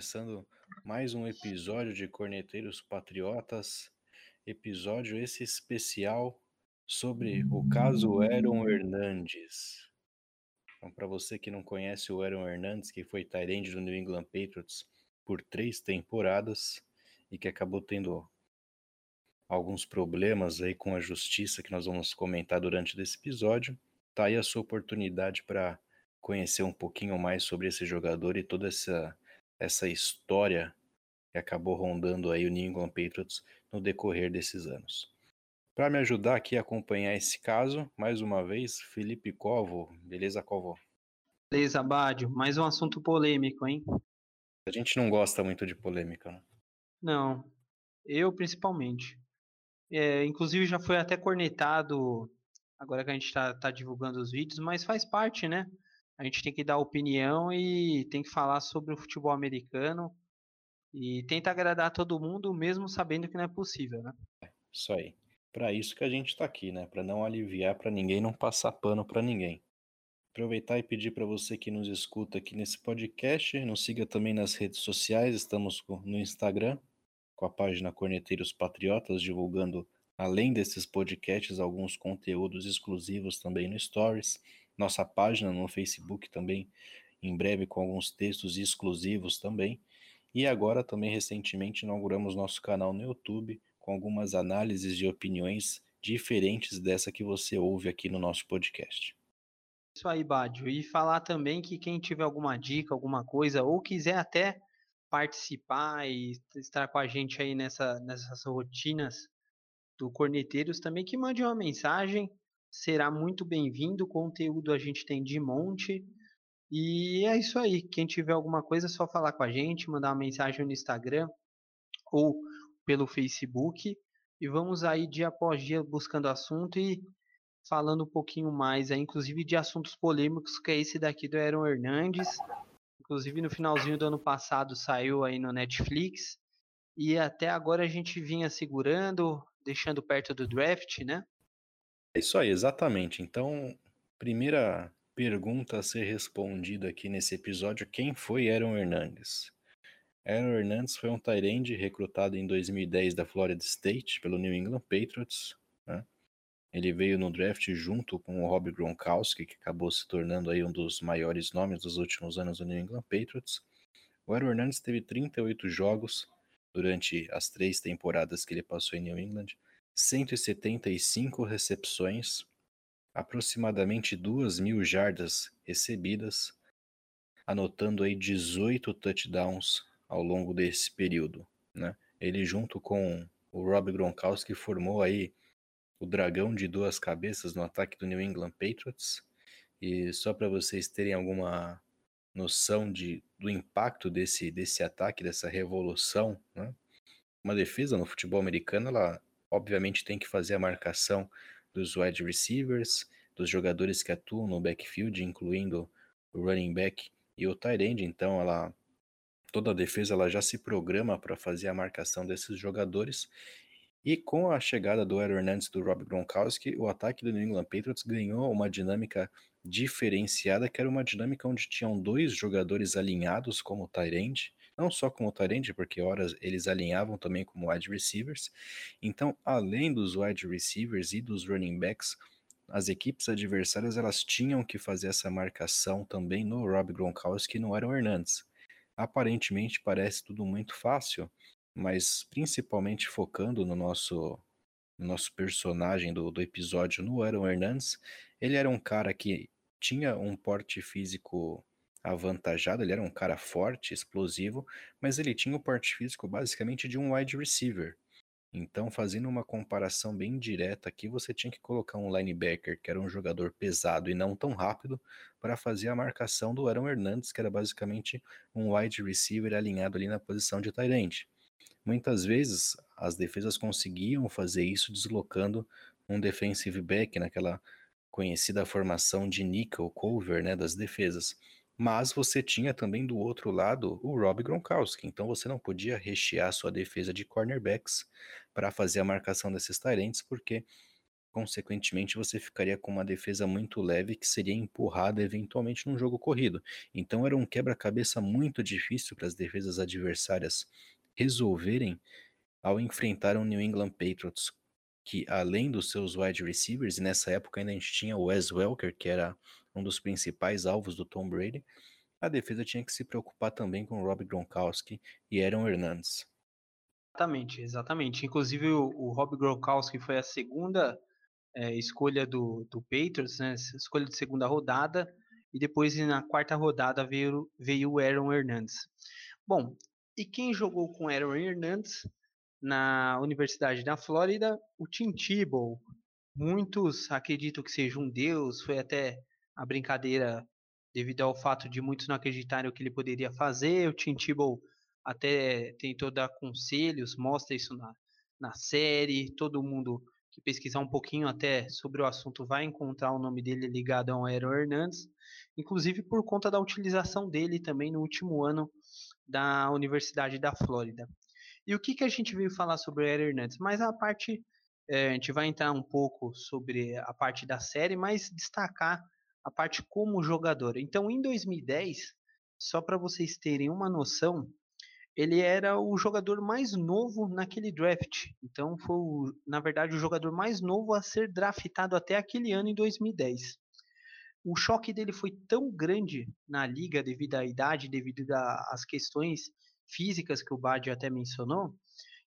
começando mais um episódio de Corneteiros Patriotas, episódio esse especial sobre o caso Aaron Hernandes. Então, para você que não conhece o Aaron Hernandes, que foi Tyrande do New England Patriots por três temporadas e que acabou tendo alguns problemas aí com a justiça que nós vamos comentar durante esse episódio, tá aí a sua oportunidade para conhecer um pouquinho mais sobre esse jogador e toda essa essa história que acabou rondando aí o New England Patriots no decorrer desses anos. Para me ajudar aqui a acompanhar esse caso, mais uma vez, Felipe Covo. Beleza, Covo? Beleza, Bádio. Mais um assunto polêmico, hein? A gente não gosta muito de polêmica, né? Não, eu principalmente. É, inclusive já foi até cornetado, agora que a gente está tá divulgando os vídeos, mas faz parte, né? A gente tem que dar opinião e tem que falar sobre o futebol americano e tenta agradar todo mundo, mesmo sabendo que não é possível, né? Isso aí. Para isso que a gente está aqui, né? Para não aliviar para ninguém, não passar pano para ninguém. Aproveitar e pedir para você que nos escuta aqui nesse podcast, nos siga também nas redes sociais, estamos no Instagram, com a página Corneteiros Patriotas, divulgando, além desses podcasts, alguns conteúdos exclusivos também no Stories nossa página no Facebook também, em breve com alguns textos exclusivos também. E agora também recentemente inauguramos nosso canal no YouTube com algumas análises e opiniões diferentes dessa que você ouve aqui no nosso podcast. Isso aí, Bádio. E falar também que quem tiver alguma dica, alguma coisa, ou quiser até participar e estar com a gente aí nessa, nessas rotinas do Corneteiros, também que mande uma mensagem será muito bem-vindo. Conteúdo a gente tem de monte. E é isso aí. Quem tiver alguma coisa, é só falar com a gente, mandar uma mensagem no Instagram ou pelo Facebook. E vamos aí dia após dia buscando assunto e falando um pouquinho mais, aí, inclusive de assuntos polêmicos, que é esse daqui do Aaron Hernandes. Inclusive no finalzinho do ano passado saiu aí no Netflix. E até agora a gente vinha segurando, deixando perto do draft, né? É isso aí, exatamente. Então, primeira pergunta a ser respondida aqui nesse episódio: quem foi Aaron Hernandes? Aaron Hernandes foi um Tyrande recrutado em 2010 da Florida State pelo New England Patriots. Né? Ele veio no draft junto com o Rob Gronkowski, que acabou se tornando aí um dos maiores nomes dos últimos anos do New England Patriots. O Aaron Hernandes teve 38 jogos durante as três temporadas que ele passou em New England 175 recepções, aproximadamente 2 mil jardas recebidas, anotando aí 18 touchdowns ao longo desse período. Né? Ele junto com o Rob Gronkowski formou aí o dragão de duas cabeças no ataque do New England Patriots. E só para vocês terem alguma noção de, do impacto desse, desse ataque, dessa revolução, né? uma defesa no futebol americano ela obviamente tem que fazer a marcação dos wide receivers, dos jogadores que atuam no backfield, incluindo o running back e o tight end, então ela toda a defesa ela já se programa para fazer a marcação desses jogadores. E com a chegada do Aaron Hernandez e do Rob Gronkowski, o ataque do New England Patriots ganhou uma dinâmica diferenciada, que era uma dinâmica onde tinham dois jogadores alinhados como tight end, não só como Tyrande, porque horas eles alinhavam também como wide receivers. Então, além dos wide receivers e dos running backs, as equipes adversárias elas tinham que fazer essa marcação também no Rob Gronkowski e no Aaron Hernandes. Aparentemente parece tudo muito fácil, mas principalmente focando no nosso no nosso personagem do, do episódio no Aaron Hernandes, ele era um cara que tinha um porte físico avantajado, ele era um cara forte, explosivo, mas ele tinha o porte físico basicamente de um wide receiver. Então, fazendo uma comparação bem direta aqui, você tinha que colocar um linebacker, que era um jogador pesado e não tão rápido, para fazer a marcação do Aaron Hernandes, que era basicamente um wide receiver alinhado ali na posição de tight end. Muitas vezes, as defesas conseguiam fazer isso deslocando um defensive back naquela conhecida formação de nickel cover né, das defesas. Mas você tinha também do outro lado o Rob Gronkowski, então você não podia rechear sua defesa de cornerbacks para fazer a marcação desses tarentes, porque consequentemente você ficaria com uma defesa muito leve que seria empurrada eventualmente num jogo corrido. Então era um quebra-cabeça muito difícil para as defesas adversárias resolverem ao enfrentar o New England Patriots, que além dos seus wide receivers, e nessa época ainda a gente tinha o Wes Welker, que era um dos principais alvos do Tom Brady, a defesa tinha que se preocupar também com Rob Gronkowski e Aaron Hernandez. Exatamente, exatamente. Inclusive o, o Rob Gronkowski foi a segunda é, escolha do, do Patriots, né? Escolha de segunda rodada. E depois na quarta rodada veio, veio o Aaron Hernandez. Bom, e quem jogou com Aaron Hernandez na Universidade da Flórida? O Tim Tebow. Muitos acreditam que seja um deus, foi até a brincadeira devido ao fato de muitos não acreditarem o que ele poderia fazer. O Tim Tebow até tentou dar conselhos, mostra isso na, na série. Todo mundo que pesquisar um pouquinho até sobre o assunto vai encontrar o nome dele ligado ao Aaron Hernandes, inclusive por conta da utilização dele também no último ano da Universidade da Flórida. E o que, que a gente veio falar sobre o Aaron Hernandes? Mas a parte, é, a gente vai entrar um pouco sobre a parte da série, mas destacar a parte como jogador. Então, em 2010, só para vocês terem uma noção, ele era o jogador mais novo naquele draft. Então, foi, na verdade, o jogador mais novo a ser draftado até aquele ano, em 2010. O choque dele foi tão grande na liga devido à idade, devido às questões físicas que o Badi até mencionou,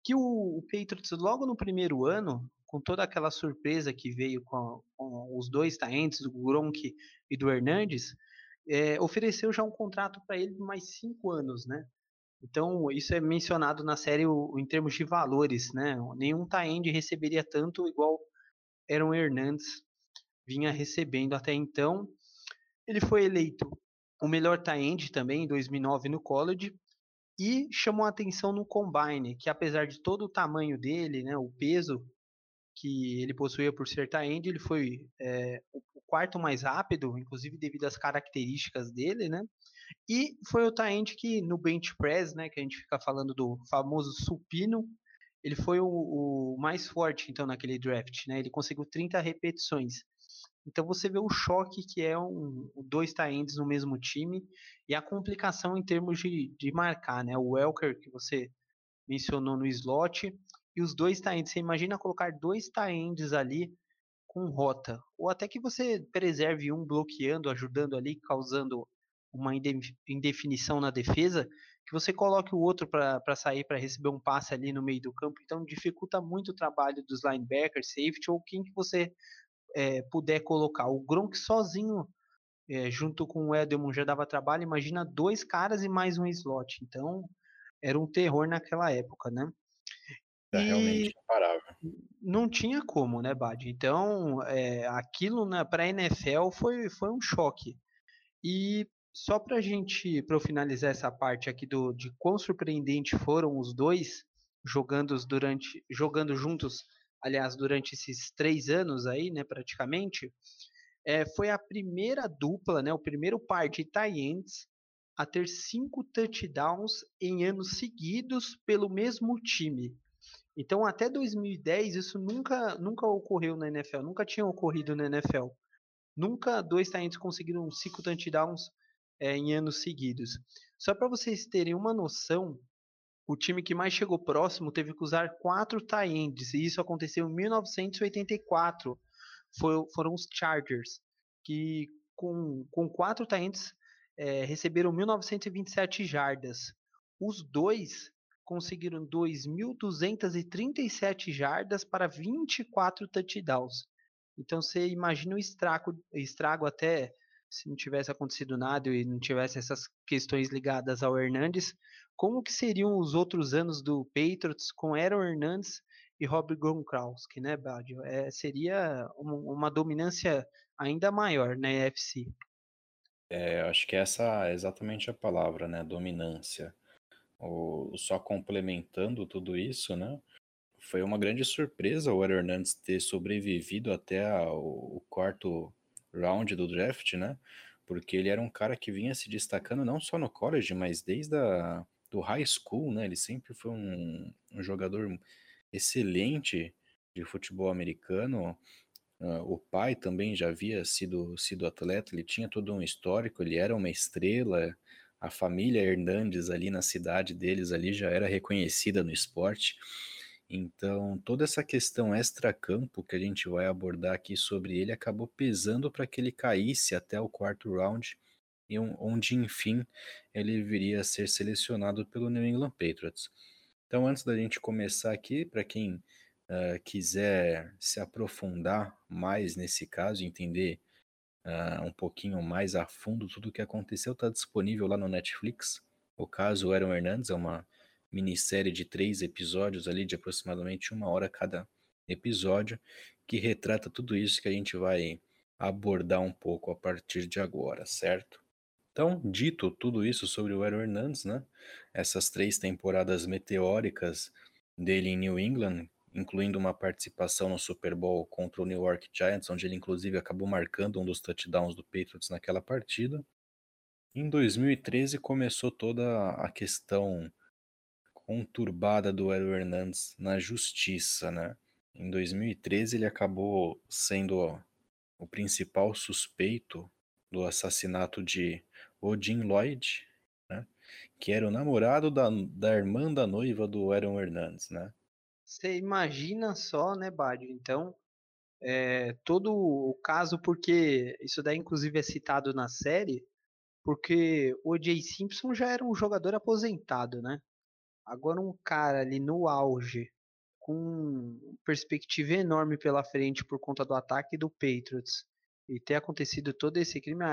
que o, o Patriots, logo no primeiro ano, com toda aquela surpresa que veio com, com os dois talentos, do Gronk e do Hernandes, é, ofereceu já um contrato para ele de mais cinco anos, né? Então, isso é mencionado na série o, em termos de valores, né? Nenhum Taend receberia tanto igual Aaron Hernandes vinha recebendo até então. Ele foi eleito o melhor Taend também em 2009 no college e chamou atenção no combine, que apesar de todo o tamanho dele, né, o peso que ele possuía por ser end, ele foi é, o quarto mais rápido, inclusive devido às características dele, né? E foi o end que no bench press, né, que a gente fica falando do famoso supino, ele foi o, o mais forte então naquele draft, né? Ele conseguiu 30 repetições. Então você vê o choque que é um, dois ends no mesmo time e a complicação em termos de, de marcar, né? O Welker que você mencionou no slot e os dois tie-ends. Você imagina colocar dois tie-ends ali com rota, ou até que você preserve um bloqueando, ajudando ali, causando uma indefinição na defesa, que você coloque o outro para sair para receber um passe ali no meio do campo. Então dificulta muito o trabalho dos linebackers, safety ou quem que você é, puder colocar. O Gronk sozinho, é, junto com o Edelman, já dava trabalho. Imagina dois caras e mais um slot. Então era um terror naquela época, né? Realmente imparável. Não tinha como, né, Bad? Então, é, aquilo né, para a NFL foi, foi um choque. E só para a gente, para eu finalizar essa parte aqui do, de quão surpreendente foram os dois jogando durante, jogando juntos, aliás, durante esses três anos aí, né, praticamente, é, foi a primeira dupla, né, o primeiro par de tie a ter cinco touchdowns em anos seguidos pelo mesmo time. Então, até 2010, isso nunca, nunca ocorreu na NFL, nunca tinha ocorrido na NFL. Nunca dois talentos conseguiram cinco touchdowns é, em anos seguidos. Só para vocês terem uma noção, o time que mais chegou próximo teve que usar quatro tie-ends, e isso aconteceu em 1984. Foi, foram os Chargers, que com, com quatro tie-ends é, receberam 1927 jardas. Os dois conseguiram 2.237 jardas para 24 touchdowns. Então você imagina o estrago, estrago até se não tivesse acontecido nada e não tivesse essas questões ligadas ao Hernandes, como que seriam os outros anos do Patriots com Aaron Hernandes e Rob Gronkowski, né, Badio? É, seria uma, dominância ainda maior na EFC. É, acho que essa é exatamente a palavra, né, dominância o, só complementando tudo isso, né? Foi uma grande surpresa o Aaron Hernandes ter sobrevivido até a, o, o quarto round do draft, né? Porque ele era um cara que vinha se destacando não só no college, mas desde a, do high school, né? Ele sempre foi um, um jogador excelente de futebol americano Uh, o pai também já havia sido, sido atleta, ele tinha todo um histórico, ele era uma estrela, a família Hernandes ali na cidade deles ali já era reconhecida no esporte. Então, toda essa questão extra-campo que a gente vai abordar aqui sobre ele acabou pesando para que ele caísse até o quarto round, onde, enfim, ele viria a ser selecionado pelo New England Patriots. Então, antes da gente começar aqui, para quem uh, quiser se aprofundar mais nesse caso, entender uh, um pouquinho mais a fundo tudo o que aconteceu, está disponível lá no Netflix. O caso Aaron Hernandes é uma minissérie de três episódios ali, de aproximadamente uma hora cada episódio, que retrata tudo isso que a gente vai abordar um pouco a partir de agora, certo? Então, dito tudo isso sobre o Aaron Hernandes, né? Essas três temporadas meteóricas dele em New England, incluindo uma participação no Super Bowl contra o New York Giants, onde ele inclusive acabou marcando um dos touchdowns do Patriots naquela partida. Em 2013 começou toda a questão conturbada do Aaron Hernandes na justiça, né? Em 2013 ele acabou sendo o principal suspeito do assassinato de Odin Lloyd, né? Que era o namorado da, da irmã da noiva do Aaron Hernandes, né? Você imagina só, né, Bádio? Então, é, todo o caso, porque isso daí inclusive é citado na série, porque o J. Simpson já era um jogador aposentado, né? Agora um cara ali no auge, com perspectiva enorme pela frente por conta do ataque do Patriots, e ter acontecido todo esse crime,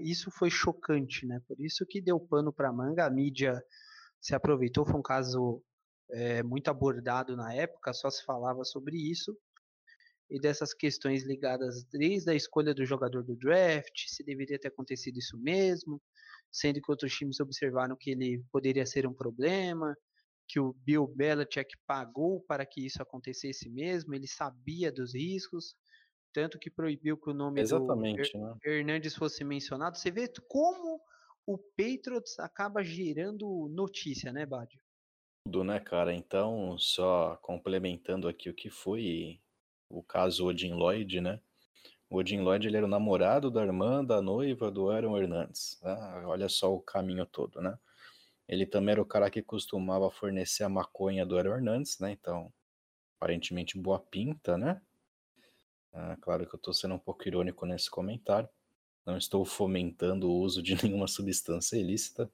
isso foi chocante, né? Por isso que deu pano para manga, a mídia se aproveitou, foi um caso é, muito abordado na época, só se falava sobre isso, e dessas questões ligadas desde a escolha do jogador do draft, se deveria ter acontecido isso mesmo, sendo que outros times observaram que ele poderia ser um problema, que o Bill Belichick pagou para que isso acontecesse mesmo, ele sabia dos riscos, tanto que proibiu que o nome Exatamente, do né? Hernandes fosse mencionado. Você vê como o Patriots acaba gerando notícia, né, Badio? Tudo, né, cara? Então, só complementando aqui o que foi o caso Odin Lloyd, né? O Odin Lloyd ele era o namorado da irmã da noiva do Aaron Hernandes. Né? Olha só o caminho todo, né? Ele também era o cara que costumava fornecer a maconha do Aaron Hernandes, né? Então, aparentemente boa pinta, né? Ah, claro que eu estou sendo um pouco irônico nesse comentário. Não estou fomentando o uso de nenhuma substância ilícita.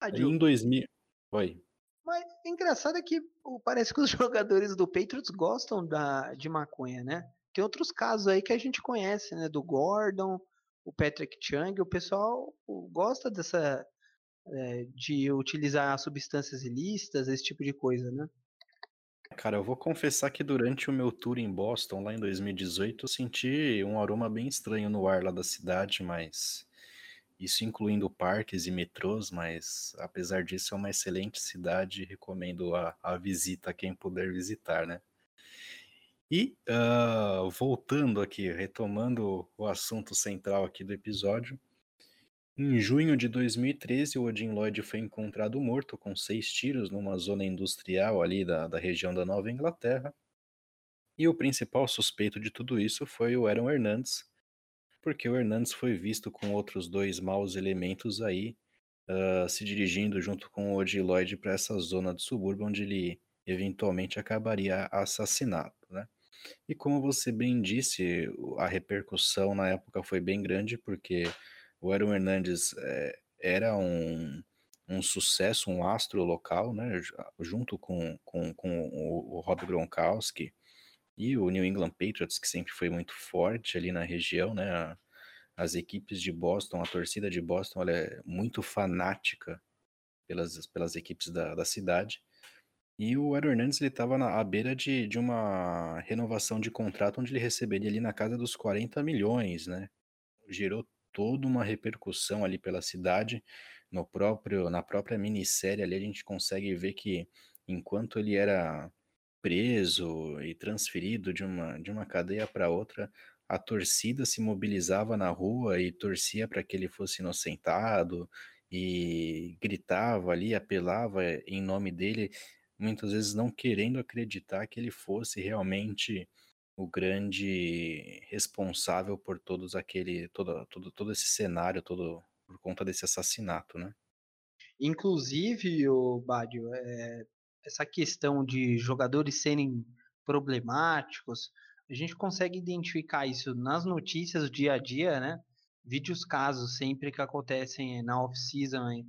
Ah, em 2000. Oi. Mas engraçado é que parece que os jogadores do Patriots gostam da, de maconha, né? Tem outros casos aí que a gente conhece, né? Do Gordon, o Patrick Chung, o pessoal gosta dessa é, de utilizar substâncias ilícitas, esse tipo de coisa, né? Cara, eu vou confessar que durante o meu tour em Boston, lá em 2018, eu senti um aroma bem estranho no ar lá da cidade, mas isso incluindo parques e metrôs, mas apesar disso é uma excelente cidade, recomendo a, a visita a quem puder visitar, né? E uh, voltando aqui, retomando o assunto central aqui do episódio, em junho de 2013, o Odin Lloyd foi encontrado morto com seis tiros numa zona industrial ali da, da região da Nova Inglaterra. E o principal suspeito de tudo isso foi o Aaron Hernandes, porque o Hernandes foi visto com outros dois maus elementos aí, uh, se dirigindo junto com o Odie Lloyd para essa zona do subúrbio, onde ele eventualmente acabaria assassinado, né? E como você bem disse, a repercussão na época foi bem grande, porque o Aaron Hernandes é, era um, um sucesso, um astro local, né? Junto com, com, com o, o Rob Gronkowski, e o New England Patriots, que sempre foi muito forte ali na região, né? As equipes de Boston, a torcida de Boston, ela é muito fanática pelas, pelas equipes da, da cidade. E o Aaron Hernandes, estava à beira de, de uma renovação de contrato onde ele receberia ali na casa dos 40 milhões, né? Gerou toda uma repercussão ali pela cidade. No próprio, na própria minissérie ali a gente consegue ver que enquanto ele era preso e transferido de uma, de uma cadeia para outra, a torcida se mobilizava na rua e torcia para que ele fosse inocentado e gritava ali, apelava em nome dele, muitas vezes não querendo acreditar que ele fosse realmente o grande responsável por todos aquele todo, todo, todo esse cenário, todo por conta desse assassinato, né? Inclusive, o Badio, é, essa questão de jogadores serem problemáticos, a gente consegue identificar isso nas notícias dia a dia, né? Vídeos casos sempre que acontecem na off-season,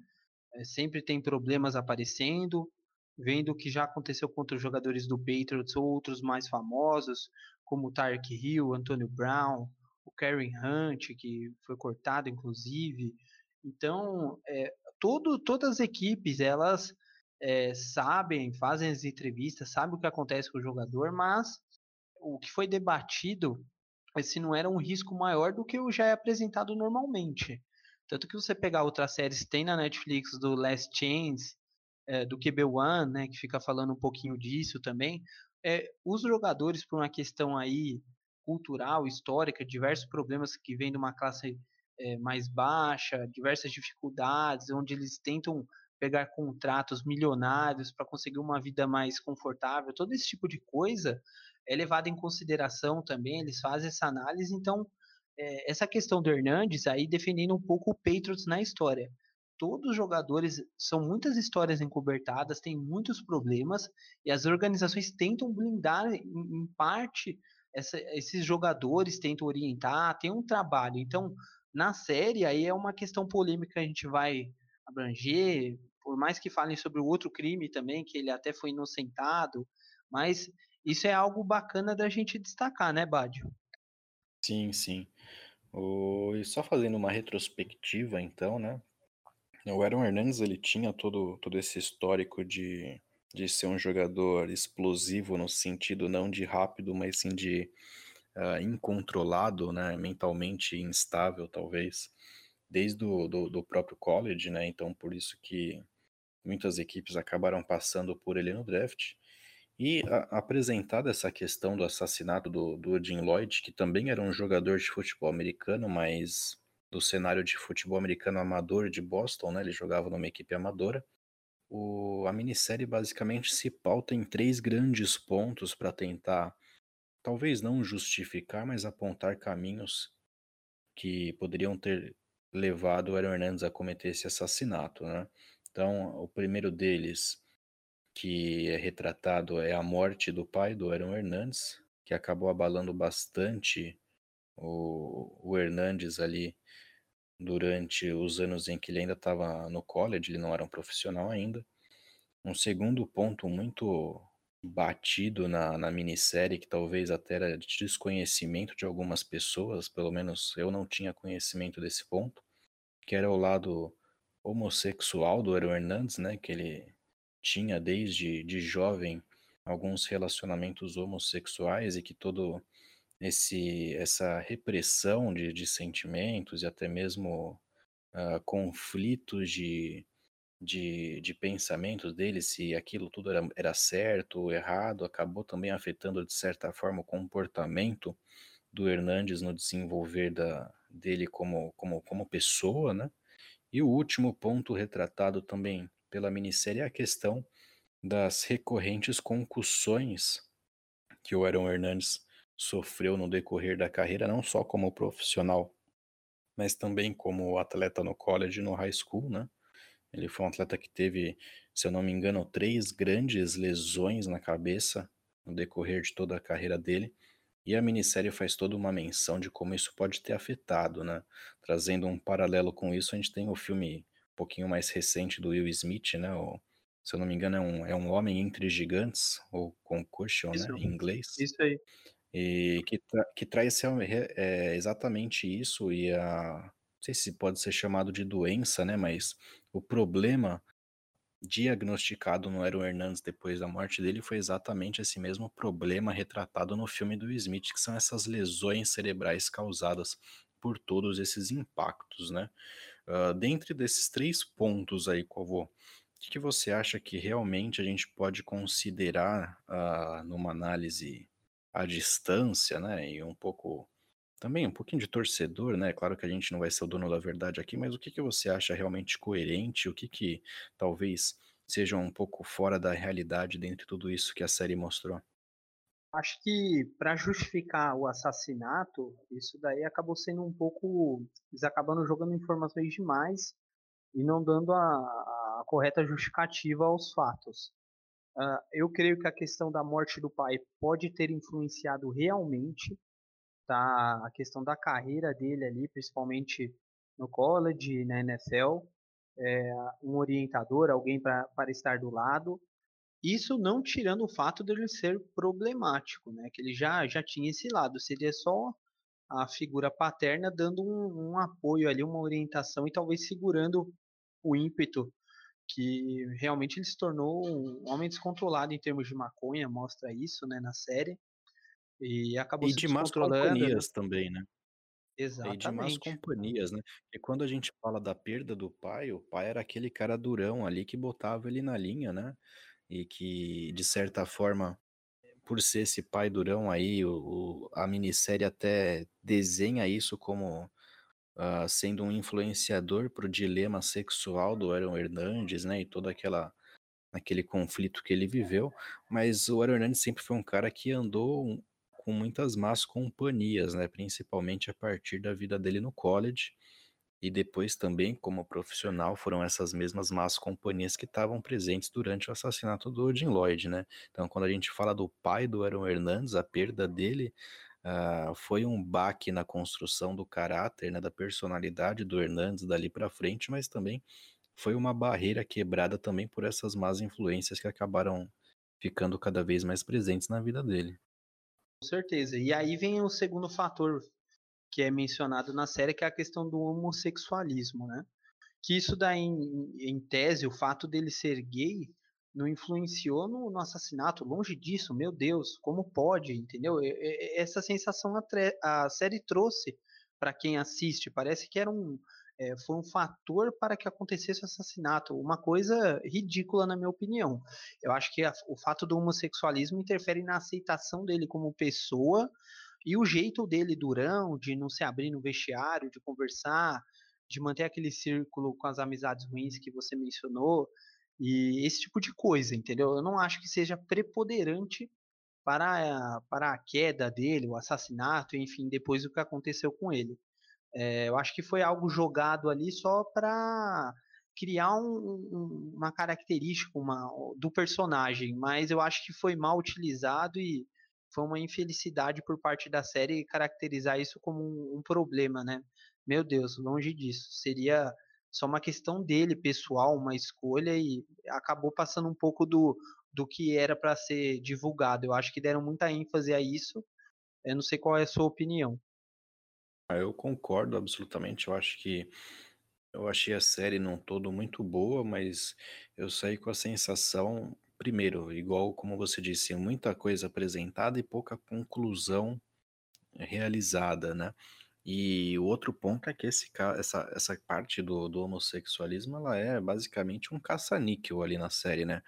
é, sempre tem problemas aparecendo, vendo o que já aconteceu contra os jogadores do Patriots ou outros mais famosos, como o Tarek Hill, Antonio Brown, o Karen Hunt, que foi cortado inclusive. Então, é, todo, todas as equipes, elas é, sabem, fazem as entrevistas, sabem o que acontece com o jogador, mas o que foi debatido é se não era um risco maior do que o já é apresentado normalmente. Tanto que você pegar outras séries, tem na Netflix do Last Chance, é, do QB1, né, que fica falando um pouquinho disso também, é, os jogadores, por uma questão aí cultural, histórica, diversos problemas que vêm de uma classe é, mais baixa, diversas dificuldades, onde eles tentam pegar contratos milionários para conseguir uma vida mais confortável, todo esse tipo de coisa é levado em consideração também, eles fazem essa análise, então é, essa questão do Hernandes aí defendendo um pouco o Patriots na história todos os jogadores são muitas histórias encobertadas, tem muitos problemas e as organizações tentam blindar em, em parte essa, esses jogadores, tentam orientar, tem um trabalho. Então, na série aí é uma questão polêmica que a gente vai abranger, por mais que falem sobre o outro crime também, que ele até foi inocentado, mas isso é algo bacana da gente destacar, né, Bádio? Sim, sim. O... E só fazendo uma retrospectiva, então, né? O Aaron Hernandes ele tinha todo, todo esse histórico de, de ser um jogador explosivo no sentido não de rápido, mas sim de uh, incontrolado, né, mentalmente instável talvez, desde o do, do próprio college, né, então por isso que muitas equipes acabaram passando por ele no draft. E a, apresentada essa questão do assassinato do, do Jim Lloyd, que também era um jogador de futebol americano, mas do cenário de futebol americano amador de Boston, né? Ele jogava numa equipe amadora. O, a minissérie basicamente se pauta em três grandes pontos para tentar, talvez não justificar, mas apontar caminhos que poderiam ter levado o Aaron Hernandez a cometer esse assassinato, né? Então, o primeiro deles, que é retratado, é a morte do pai do Aaron Hernandez, que acabou abalando bastante o, o Hernandes ali durante os anos em que ele ainda estava no college, ele não era um profissional ainda. Um segundo ponto muito batido na, na minissérie, que talvez até era de desconhecimento de algumas pessoas, pelo menos eu não tinha conhecimento desse ponto, que era o lado homossexual do Aaron Hernandes, né, que ele tinha desde de jovem alguns relacionamentos homossexuais e que todo esse, essa repressão de, de sentimentos e até mesmo uh, conflitos de, de, de pensamentos dele, se aquilo tudo era, era certo ou errado, acabou também afetando de certa forma o comportamento do Hernandes no desenvolver da, dele como, como, como pessoa, né? E o último ponto retratado também pela minissérie é a questão das recorrentes concussões que o Aaron Hernandes sofreu no decorrer da carreira, não só como profissional, mas também como atleta no college e no high school, né? Ele foi um atleta que teve, se eu não me engano, três grandes lesões na cabeça no decorrer de toda a carreira dele. E a minissérie faz toda uma menção de como isso pode ter afetado, né? Trazendo um paralelo com isso, a gente tem o filme um pouquinho mais recente do Will Smith, né? O, se eu não me engano, é um, é um Homem Entre Gigantes, ou Concussion, né? Em inglês. Isso aí. E que, tra que traz é, exatamente isso e a. Sei se pode ser chamado de doença, né? Mas o problema diagnosticado no Aaron Hernandes depois da morte dele foi exatamente esse mesmo problema retratado no filme do Smith, que são essas lesões cerebrais causadas por todos esses impactos, né? Uh, dentre desses três pontos aí, Covô, o que, que você acha que realmente a gente pode considerar uh, numa análise à distância, né? E um pouco também um pouquinho de torcedor, né? Claro que a gente não vai ser o dono da verdade aqui, mas o que, que você acha realmente coerente? O que, que talvez seja um pouco fora da realidade dentro de tudo isso que a série mostrou? Acho que para justificar o assassinato, isso daí acabou sendo um pouco. Eles acabando jogando informações demais e não dando a, a correta justificativa aos fatos. Uh, eu creio que a questão da morte do pai pode ter influenciado realmente tá, a questão da carreira dele ali, principalmente no college, na NFL, é, um orientador, alguém para estar do lado. Isso não tirando o fato dele ser problemático, né? Que ele já, já tinha esse lado. Seria só a figura paterna dando um, um apoio ali, uma orientação e talvez segurando o ímpeto que realmente ele se tornou um homem descontrolado em termos de maconha, mostra isso, né, na série. E acabou e de más. Né? companhias também, né? Exatamente. E de más companhias, né? E quando a gente fala da perda do pai, o pai era aquele cara durão ali que botava ele na linha, né? E que, de certa forma, por ser esse pai durão aí, o, o a minissérie até desenha isso como uh, sendo um influenciador para o dilema sexual do Aaron Hernandes, né? E toda aquela aquele conflito que ele viveu, mas o Aaron Hernandes sempre foi um cara que andou com muitas más companhias, né? Principalmente a partir da vida dele no college. E depois também, como profissional, foram essas mesmas más companhias que estavam presentes durante o assassinato do Jim Lloyd, né? Então, quando a gente fala do pai do Aaron Hernandes, a perda dele uh, foi um baque na construção do caráter, né, da personalidade do Hernandes dali para frente, mas também foi uma barreira quebrada também por essas más influências que acabaram ficando cada vez mais presentes na vida dele. Certeza. E aí vem o segundo fator que é mencionado na série, que é a questão do homossexualismo, né? Que isso daí, em, em tese, o fato dele ser gay não influenciou no, no, assassinato, longe disso, meu Deus, como pode, entendeu? Essa sensação a, a série trouxe para quem assiste, parece que era um, é, foi um fator para que acontecesse o assassinato. Uma coisa ridícula, na minha opinião. Eu acho que a, o fato do homossexualismo interfere na aceitação dele como pessoa e o jeito dele durão, de não se abrir no vestiário, de conversar, de manter aquele círculo com as amizades ruins que você mencionou, e esse tipo de coisa, entendeu? Eu não acho que seja preponderante para a, para a queda dele, o assassinato, enfim, depois do que aconteceu com ele. É, eu acho que foi algo jogado ali só para criar um, um, uma característica uma, do personagem, mas eu acho que foi mal utilizado e foi uma infelicidade por parte da série caracterizar isso como um, um problema, né? Meu Deus, longe disso. Seria só uma questão dele, pessoal, uma escolha e acabou passando um pouco do, do que era para ser divulgado. Eu acho que deram muita ênfase a isso. Eu não sei qual é a sua opinião. Eu concordo absolutamente. Eu acho que eu achei a série num todo muito boa, mas eu saí com a sensação, primeiro, igual como você disse, muita coisa apresentada e pouca conclusão realizada, né? E o outro ponto é que esse, essa, essa parte do, do homossexualismo ela é basicamente um caça-níquel ali na série, né?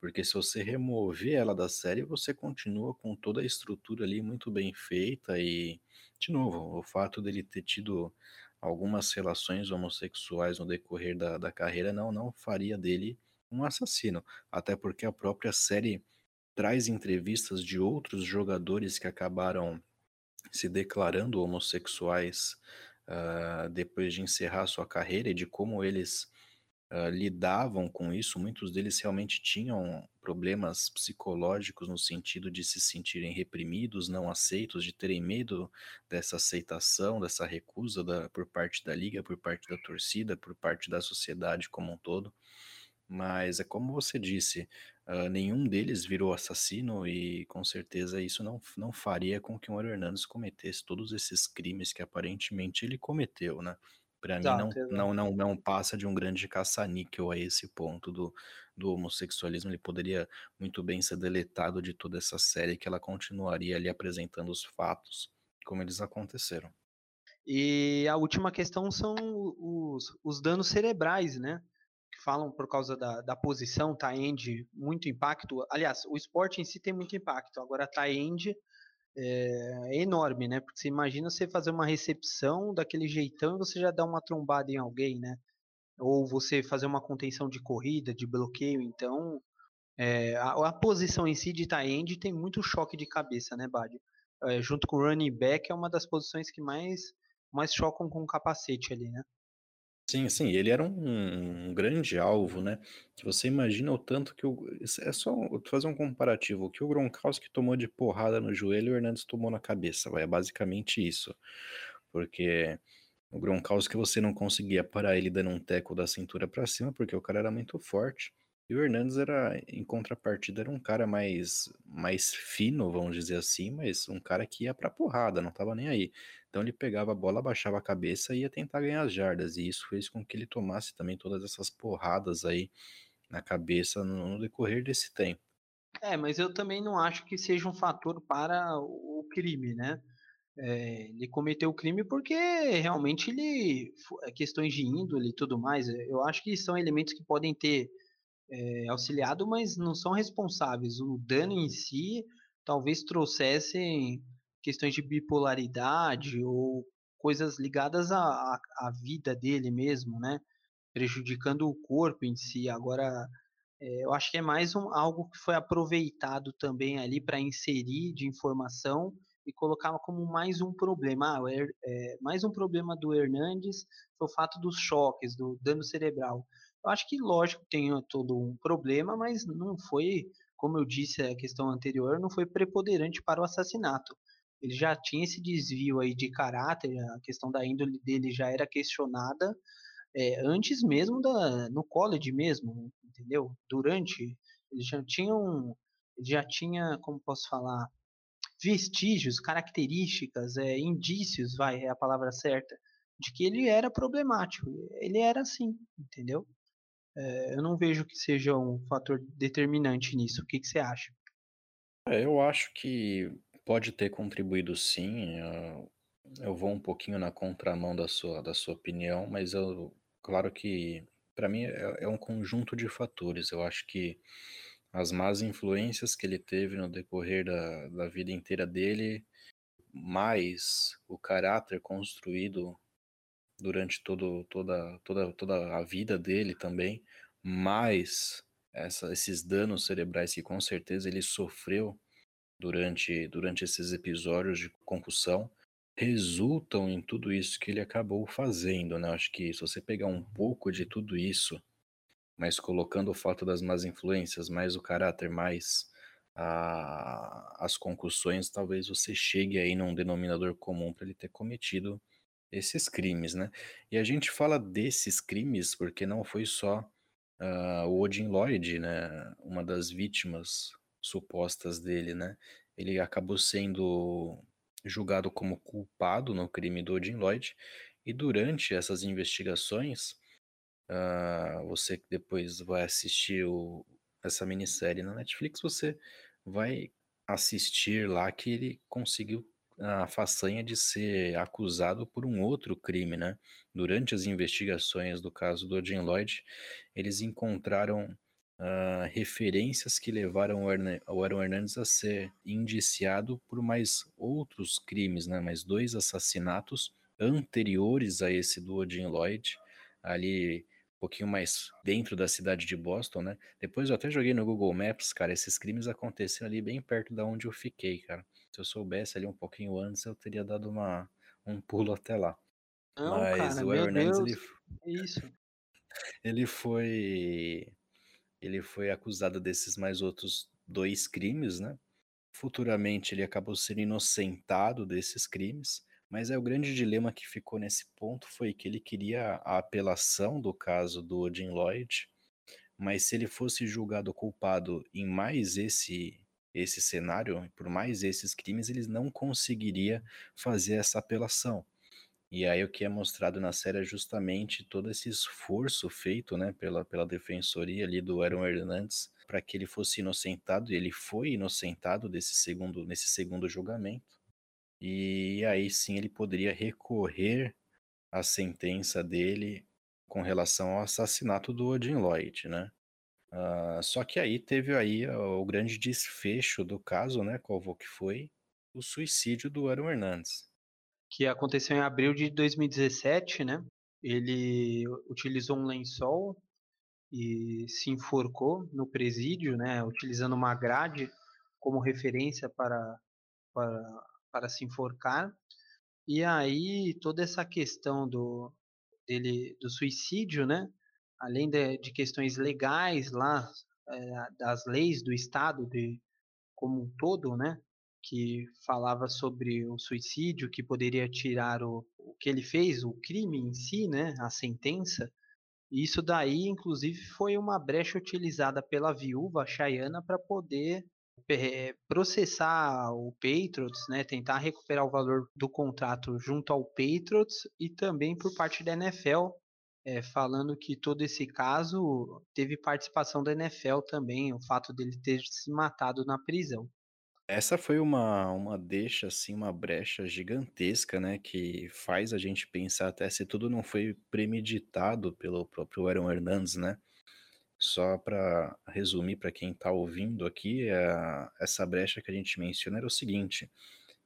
Porque se você remover ela da série, você continua com toda a estrutura ali muito bem feita e de novo, o fato dele ter tido algumas relações homossexuais no decorrer da, da carreira não, não faria dele um assassino. Até porque a própria série traz entrevistas de outros jogadores que acabaram se declarando homossexuais uh, depois de encerrar sua carreira e de como eles uh, lidavam com isso. Muitos deles realmente tinham problemas psicológicos no sentido de se sentirem reprimidos, não aceitos, de terem medo dessa aceitação, dessa recusa da, por parte da liga, por parte da torcida, por parte da sociedade como um todo. Mas é como você disse, uh, nenhum deles virou assassino e com certeza isso não, não faria com que o Mario Hernandes cometesse todos esses crimes que aparentemente ele cometeu, né? Para mim não, não, não, não passa de um grande caça-níquel a esse ponto do, do homossexualismo. Ele poderia muito bem ser deletado de toda essa série que ela continuaria ali apresentando os fatos como eles aconteceram. E a última questão são os, os danos cerebrais, né? Que falam por causa da, da posição, tá end, muito impacto. Aliás, o esporte em si tem muito impacto. Agora, tá end é, é, enorme, né? Porque você imagina você fazer uma recepção daquele jeitão e você já dá uma trombada em alguém, né? Ou você fazer uma contenção de corrida, de bloqueio, então É, a, a, posição em si de tie-end tem muito choque de cabeça, né, Bad? É, junto com o running back é uma das posições que mais, mais chocam com o capacete ali, né? Sim, sim, ele era um, um grande alvo, né? Que você imagina o tanto que o. É só fazer um comparativo. O que o Gronkowski tomou de porrada no joelho, o Hernandes tomou na cabeça. Vai, é basicamente isso. Porque o Gronkowski você não conseguia parar ele dando um teco da cintura para cima, porque o cara era muito forte. E o Hernandes era, em contrapartida, era um cara mais, mais fino, vamos dizer assim, mas um cara que ia pra porrada, não tava nem aí. Então ele pegava a bola, abaixava a cabeça e ia tentar ganhar as jardas. E isso fez com que ele tomasse também todas essas porradas aí na cabeça no, decorrer desse tempo. É, mas eu também não acho que seja um fator para o crime, né? É, ele cometeu o crime porque realmente ele é questões de índole e tudo mais. Eu acho que são elementos que podem ter é, auxiliado, mas não são responsáveis. O dano em si talvez trouxessem questões de bipolaridade ou coisas ligadas à, à, vida dele mesmo, né? Prejudicando o corpo em si. Agora, é, eu acho que é mais um, algo que foi aproveitado também ali para inserir de informação e colocar como mais um problema. Ah, é, mais um problema do Hernandes foi o fato dos choques, do dano cerebral. Eu acho que, lógico, tem todo um problema, mas não foi, como eu disse a questão anterior, não foi preponderante para o assassinato. Ele já tinha esse desvio aí de caráter, a questão da índole dele já era questionada é, antes mesmo da, no college mesmo, entendeu? Durante, ele já tinha um, já tinha, como posso falar, vestígios, características, é, indícios, vai, é a palavra certa, de que ele era problemático. Ele era assim, entendeu? É, eu não vejo que seja um fator determinante nisso. O que, que você acha? É, eu acho que pode ter contribuído sim. Eu vou um pouquinho na contramão da sua, da sua opinião, mas eu, claro que para mim é, é um conjunto de fatores. Eu acho que as más influências que ele teve no decorrer da, da vida inteira dele, mais o caráter construído durante todo, toda, toda, toda a vida dele também, mais essa, esses danos cerebrais que com certeza ele sofreu durante, durante esses episódios de concussão, resultam em tudo isso que ele acabou fazendo, né? Acho que se você pegar um pouco de tudo isso, mas colocando o fato das más influências, mais o caráter, mais a, as concussões, talvez você chegue aí num denominador comum para ele ter cometido esses crimes, né? E a gente fala desses crimes porque não foi só uh, o Odin Lloyd, né? Uma das vítimas supostas dele, né? Ele acabou sendo julgado como culpado no crime do Odin Lloyd e durante essas investigações, uh, você que depois vai assistir o, essa minissérie na Netflix, você vai assistir lá que ele conseguiu a façanha de ser acusado por um outro crime, né? Durante as investigações do caso do Jim Lloyd, eles encontraram uh, referências que levaram o, Aaron Hernandes a ser indiciado por mais outros crimes, né? Mais dois assassinatos anteriores a esse do Odin Lloyd, ali um pouquinho mais dentro da cidade de Boston, né? Depois eu até joguei no Google Maps, cara, esses crimes aconteceram ali bem perto da onde eu fiquei, cara. Se eu soubesse ali um pouquinho antes, eu teria dado uma, um pulo até lá. Não, Mas cara, o Aaron Hernandes, ele, isso. ele foi ele foi acusado desses mais outros dois crimes, né? Futuramente ele acabou sendo inocentado desses crimes, mas é o grande dilema que ficou nesse ponto foi que ele queria a apelação do caso do Odin Lloyd, mas se ele fosse julgado culpado em mais esse esse cenário, por mais esses crimes, eles não conseguiria fazer essa apelação. E aí o que é mostrado na série é justamente todo esse esforço feito, né, pela, pela defensoria ali do Aaron Hernandes para que ele fosse inocentado, e ele foi inocentado desse segundo, nesse segundo julgamento. E aí sim ele poderia recorrer à sentença dele com relação ao assassinato do Odin Lloyd, né? Uh, só que aí teve aí o grande desfecho do caso, né? Qual que foi? O suicídio do Aaron Hernandes. Que aconteceu em abril de 2017, né? Ele utilizou um lençol e se enforcou no presídio, né, utilizando uma grade como referência para, para, para se enforcar. E aí toda essa questão do, dele, do suicídio, né, além de, de questões legais lá, é, das leis do Estado de, como um todo, né, que falava sobre o suicídio, que poderia tirar o, o que ele fez, o crime em si, né, a sentença. Isso daí, inclusive, foi uma brecha utilizada pela viúva Chayana para poder é, processar o Patriots, né, tentar recuperar o valor do contrato junto ao Patriots e também por parte da NFL, é, falando que todo esse caso teve participação da NFL também, o fato dele ter se matado na prisão. Essa foi uma uma deixa, assim, uma brecha gigantesca, né, que faz a gente pensar até se tudo não foi premeditado pelo próprio Aaron Hernandez, né. Só para resumir para quem está ouvindo aqui, eh, essa brecha que a gente menciona era o seguinte,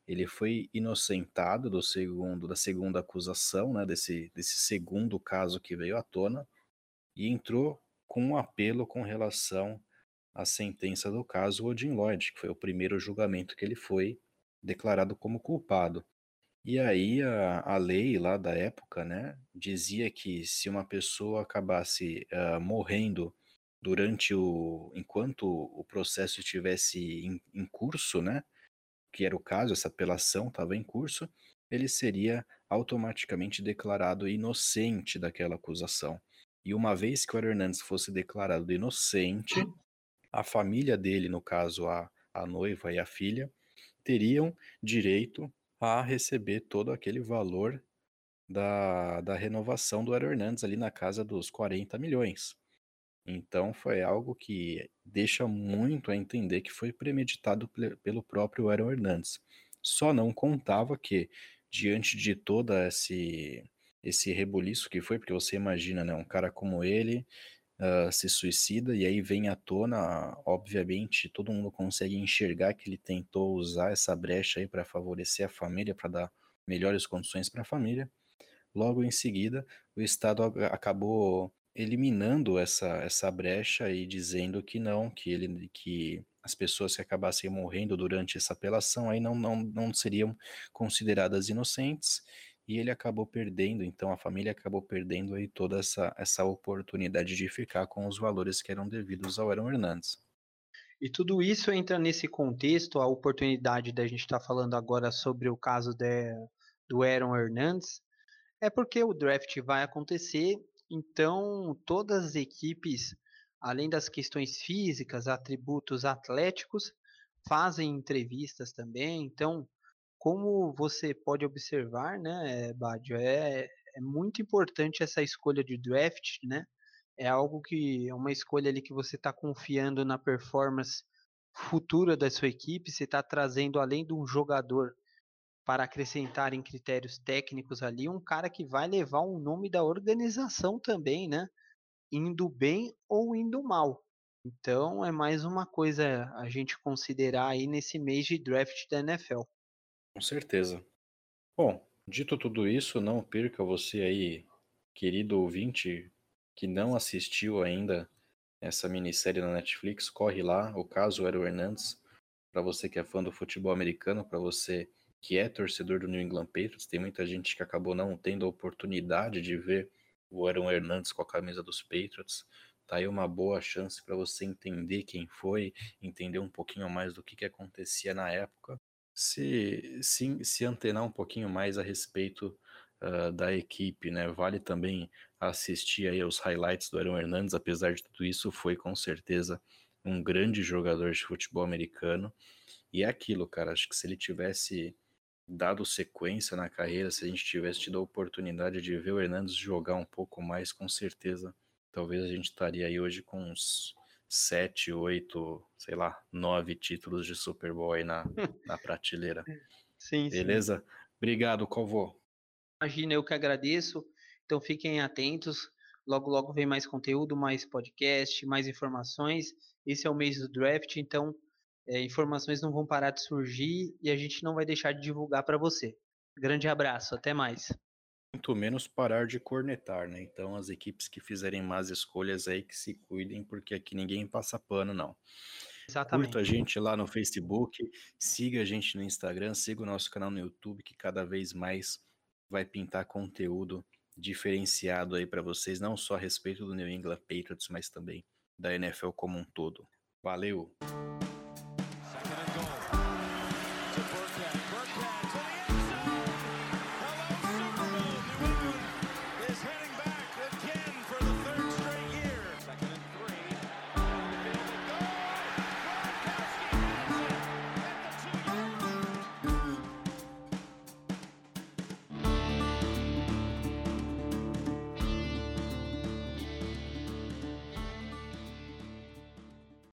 ele foi inocentado do segundo da segunda acusação, né, desse desse segundo caso que veio à tona, e entrou com um apelo com relação a sentença do caso Odin Lloyd, que foi o primeiro julgamento que ele foi declarado como culpado. E aí a, a lei lá da época, né, dizia que se uma pessoa acabasse uh, morrendo durante o enquanto o processo estivesse em, em curso, né, que era o caso, essa apelação estava em curso, ele seria automaticamente declarado inocente daquela acusação. E uma vez que o Hernandes fosse declarado inocente, a família dele, no caso a, a noiva e a filha, teriam direito a receber todo aquele valor da, da renovação do Aaron Hernandes ali na casa dos 40 milhões. Então foi algo que deixa muito a entender que foi premeditado pelo próprio Aaron Hernandes. Só não contava que, diante de toda esse, esse rebuliço que foi, porque você imagina, né, um cara como ele, uh, se suicida e aí vem à tona, obviamente, todo mundo consegue enxergar que ele tentou usar essa brecha aí para favorecer a família, para dar melhores condições para a família. Logo em seguida, o Estado acabou eliminando essa, essa brecha e dizendo que não, que ele que as pessoas que acabassem morrendo durante essa apelação aí não, não, não seriam consideradas inocentes e ele acabou perdendo, então a família acabou perdendo aí toda essa, essa oportunidade de ficar com os valores que eram devidos ao Aaron Hernandes. E tudo isso entra nesse contexto, a oportunidade da gente estar tá falando agora sobre o caso de, do Aaron Hernandes, é porque o draft vai acontecer, então todas as equipes, além das questões físicas, atributos atléticos, fazem entrevistas também, então como você pode observar, né, Badio, é, é muito importante essa escolha de draft, né? É algo que é uma escolha ali que você está confiando na performance futura da sua equipe, você está trazendo além de um jogador para acrescentar em critérios técnicos ali, um cara que vai levar o nome da organização também, né? Indo bem ou indo mal. Então é mais uma coisa a gente considerar aí nesse mês de draft da NFL. Com certeza. Bom, dito tudo isso, não perca você aí, querido ouvinte, que não assistiu ainda essa minissérie na Netflix, corre lá, o caso era o Hernandes, para você que é fã do futebol americano, para você que é torcedor do New England Patriots, tem muita gente que acabou não tendo a oportunidade de ver o Aaron Hernandes com a camisa dos Patriots. Tá aí uma boa chance para você entender quem foi, entender um pouquinho mais do que, que acontecia na época se, se, se antenar um pouquinho mais a respeito uh, da equipe, né? Vale também assistir aí os highlights do Aaron Hernandes, apesar de tudo isso, foi com certeza um grande jogador de futebol americano. E é aquilo, cara, acho que se ele tivesse dado sequência na carreira, se a gente tivesse tido a oportunidade de ver o Hernandes jogar um pouco mais, com certeza, talvez a gente estaria aí hoje com uns sete, oito, sei lá, nove títulos de Super Bowl aí na, na prateleira. Sim, Beleza? Sim. Obrigado, Calvo. Imagina, eu que agradeço. Então fiquem atentos. Logo, logo vem mais conteúdo, mais podcast, mais informações. Esse é o mês do draft, então é, informações não vão parar de surgir e a gente não vai deixar de divulgar para você. Grande abraço, até mais. Muito menos parar de cornetar, né? Então, as equipes que fizerem más escolhas aí que se cuidem, porque aqui ninguém passa pano, não. Exatamente. Curta a gente lá no Facebook, siga a gente no Instagram, siga o nosso canal no YouTube, que cada vez mais vai pintar conteúdo diferenciado aí para vocês, não só a respeito do New England Patriots, mas também da NFL como um todo. Valeu!